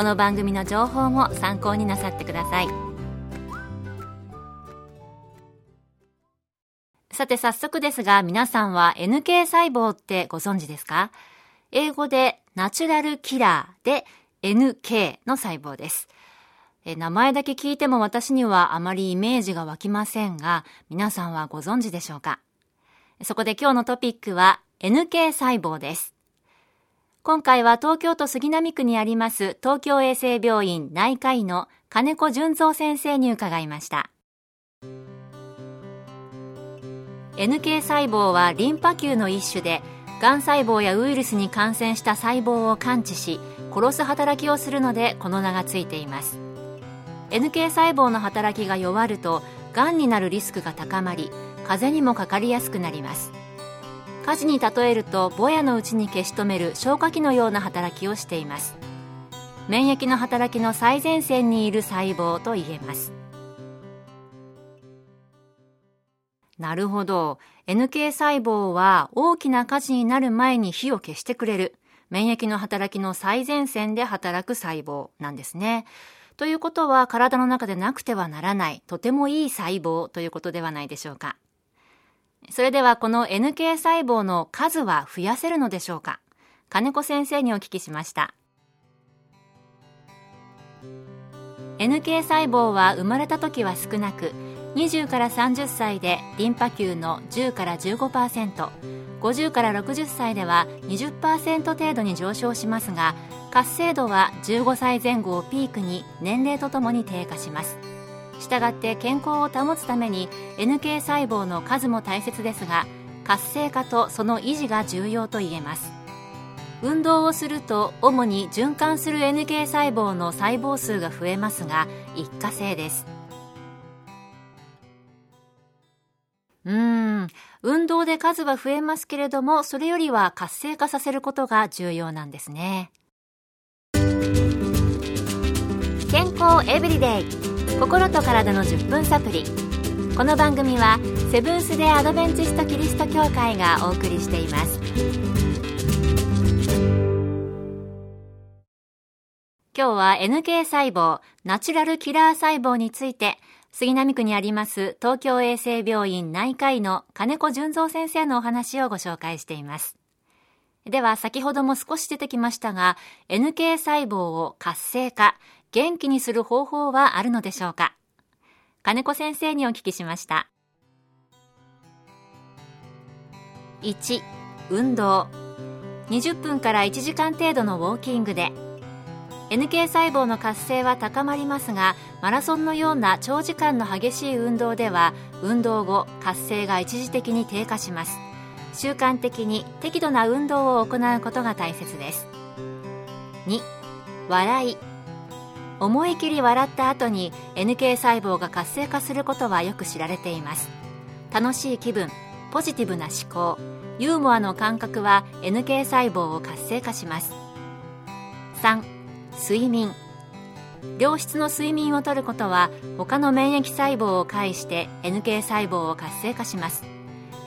この番組の情報も参考になさってください。さて早速ですが皆さんは NK 細胞ってご存知ですか？英語でナチュラルキラーで NK の細胞です。名前だけ聞いても私にはあまりイメージが湧きませんが皆さんはご存知でしょうか？そこで今日のトピックは NK 細胞です。今回は東京都杉並区にあります東京衛生病院内科医の金子純三先生に伺いました。NK 細胞はリンパ球の一種でがん細胞やウイルスに感染した細胞を感知し殺す働きをするのでこの名がついています。NK 細胞の働きが弱るとがんになるリスクが高まり風邪にもかかりやすくなります。火事に例えるとぼやのうちに消し止める消火器のような働きをしています。免疫の働きの最前線にいる細胞と言えます。なるほど。NK 細胞は大きな火事になる前に火を消してくれる。免疫の働きの最前線で働く細胞なんですね。ということは体の中でなくてはならないとてもいい細胞ということではないでしょうか。それではこの NK 細胞の数は増やせるのでしょうか？金子先生にお聞きしました。NK 細胞は生まれた時は少なく20から30歳でリンパ球の10から 15%50 から60歳では20%程度に上昇しますが活性度は15歳前後をピークに年齢とともに低下します。したがって健康を保つために NK 細胞の数も大切ですが活性化とその維持が重要と言えます。運動をすると主に循環する NK 細胞の細胞数が増えますが一過性です。うん。運動で数は増えますけれどもそれよりは活性化させることが重要なんですね。健康エブリデイ。心と体の10分サプリこの番組はセブンス・デ・アドベンチスト・キリスト教会がお送りしています。今日は NK 細胞ナチュラルキラー細胞について杉並区にあります東京衛生病院内科医の金子純三先生のお話をご紹介しています。では先ほども少し出てきましたが NK 細胞を活性化元気にする方法はあるのでしょうか？金子先生にお聞きしました。1運動。20分から1時間程度のウォーキングで。NK 細胞の活性は高まりますがマラソンのような長時間の激しい運動では運動後活性が一時的に低下します。習慣的に適度な運動を行うことが大切です。2笑い。思い切り笑った後に NK 細胞が活性化することはよく知られています。楽しい気分ポジティブな思考ユーモアの感覚は NK 細胞を活性化します。3睡眠。良質の睡眠をとることは他の免疫細胞を介して NK 細胞を活性化します。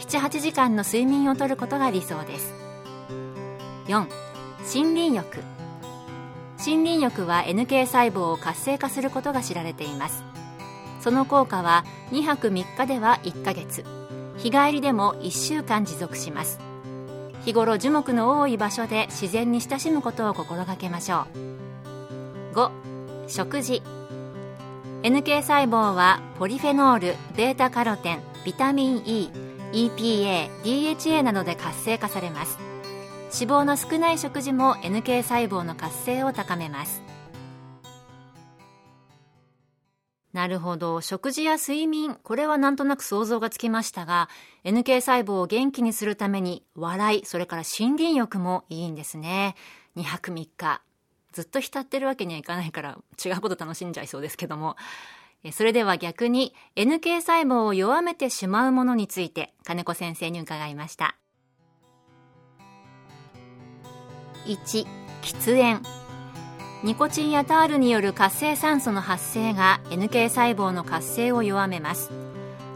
78時間の睡眠をとることが理想です。4森林浴。森林浴は NK 細胞を活性化することが知られています。その効果は2泊3日では1ヶ月。日帰りでも1週間持続します。日頃樹木の多い場所で自然に親しむことを心がけましょう。5食事。NK 細胞はポリフェノールベータカロテンビタミン E EPA DHA などで活性化されます。肪の少ない食事も NK 細胞の活性を高めますなるほど。食事や睡眠、これはなんとなく想像がつきましたが、NK 細胞を元気にするために、笑い、それから森林浴もいいんですね。2泊3日。ずっと浸ってるわけにはいかないから違うこと楽しんじゃいそうですけども。それでは逆に NK 細胞を弱めてしまうものについて金子先生に伺いました。1、喫煙。ニコチンやタールによる活性酸素の発生が NK 細胞の活性を弱めます。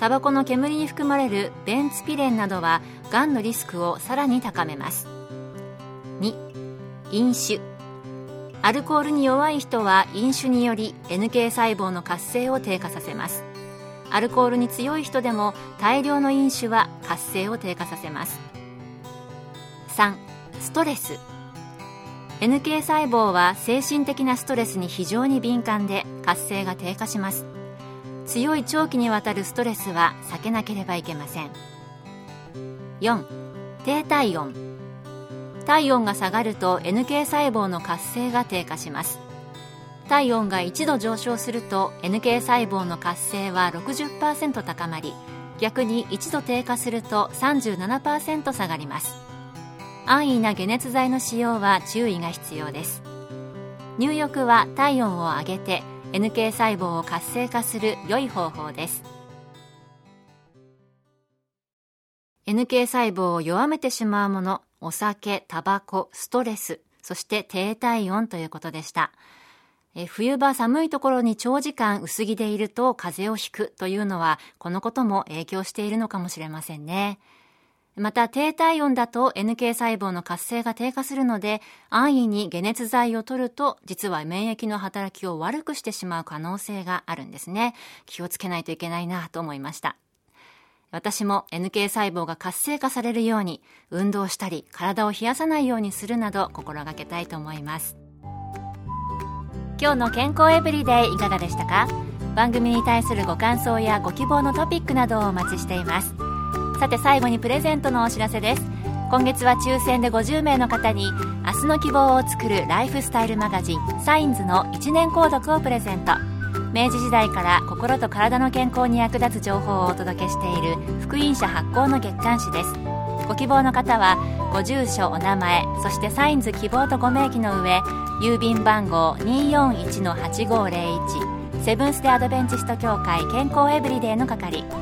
タバコの煙に含まれるベンツピレンなどはがんのリスクをさらに高めます。2、飲酒。アルコールに弱い人は飲酒により NK 細胞の活性を低下させますアルコールに強い人でも大量の飲酒は活性を低下させます3ストレス NK 細胞は精神的なストレスに非常に敏感で活性が低下します。強い長期にわたるストレスは避けなければいけません。4低体温。体温が下がると NK 細胞の活性が低下します。体温が1度上昇すると NK 細胞の活性は60%高まり逆に1度低下すると37%下がります。安易な解熱剤の使用は注意が必要です入浴は体温を上げて NK 細胞を活性化する良い方法です NK 細胞を弱めてしまうものお酒、タバコ、ストレス、そして低体温ということでした。え冬場寒いところに長時間薄着でいると風邪をひくというのはこのことも影響しているのかもしれませんね。また低体温だと NK 細胞の活性が低下するので安易に解熱剤を取ると実は免疫の働きを悪くしてしまう可能性があるんですね。気をつけないといけないなと思いました。私も NK 細胞が活性化されるように運動したり体を冷やさないようにするなど心がけたいと思います今日の健康エブリデイいかがでしたか？番組に対するご感想やご希望のトピックなどをお待ちしていますさて最後にプレゼントのお知らせです。今月は抽選で50名の方に明日の希望を作るライフスタイルマガジンサインズの1年購読をプレゼント。明治時代から心と体の健康に役立つ情報をお届けしている福音社発行の月刊誌です。ご希望の方はご住所お名前そしてサインズ希望とご名義の上郵便番号241-8501セブンス・デ・アドベンチスト協会健康エブリデイの係。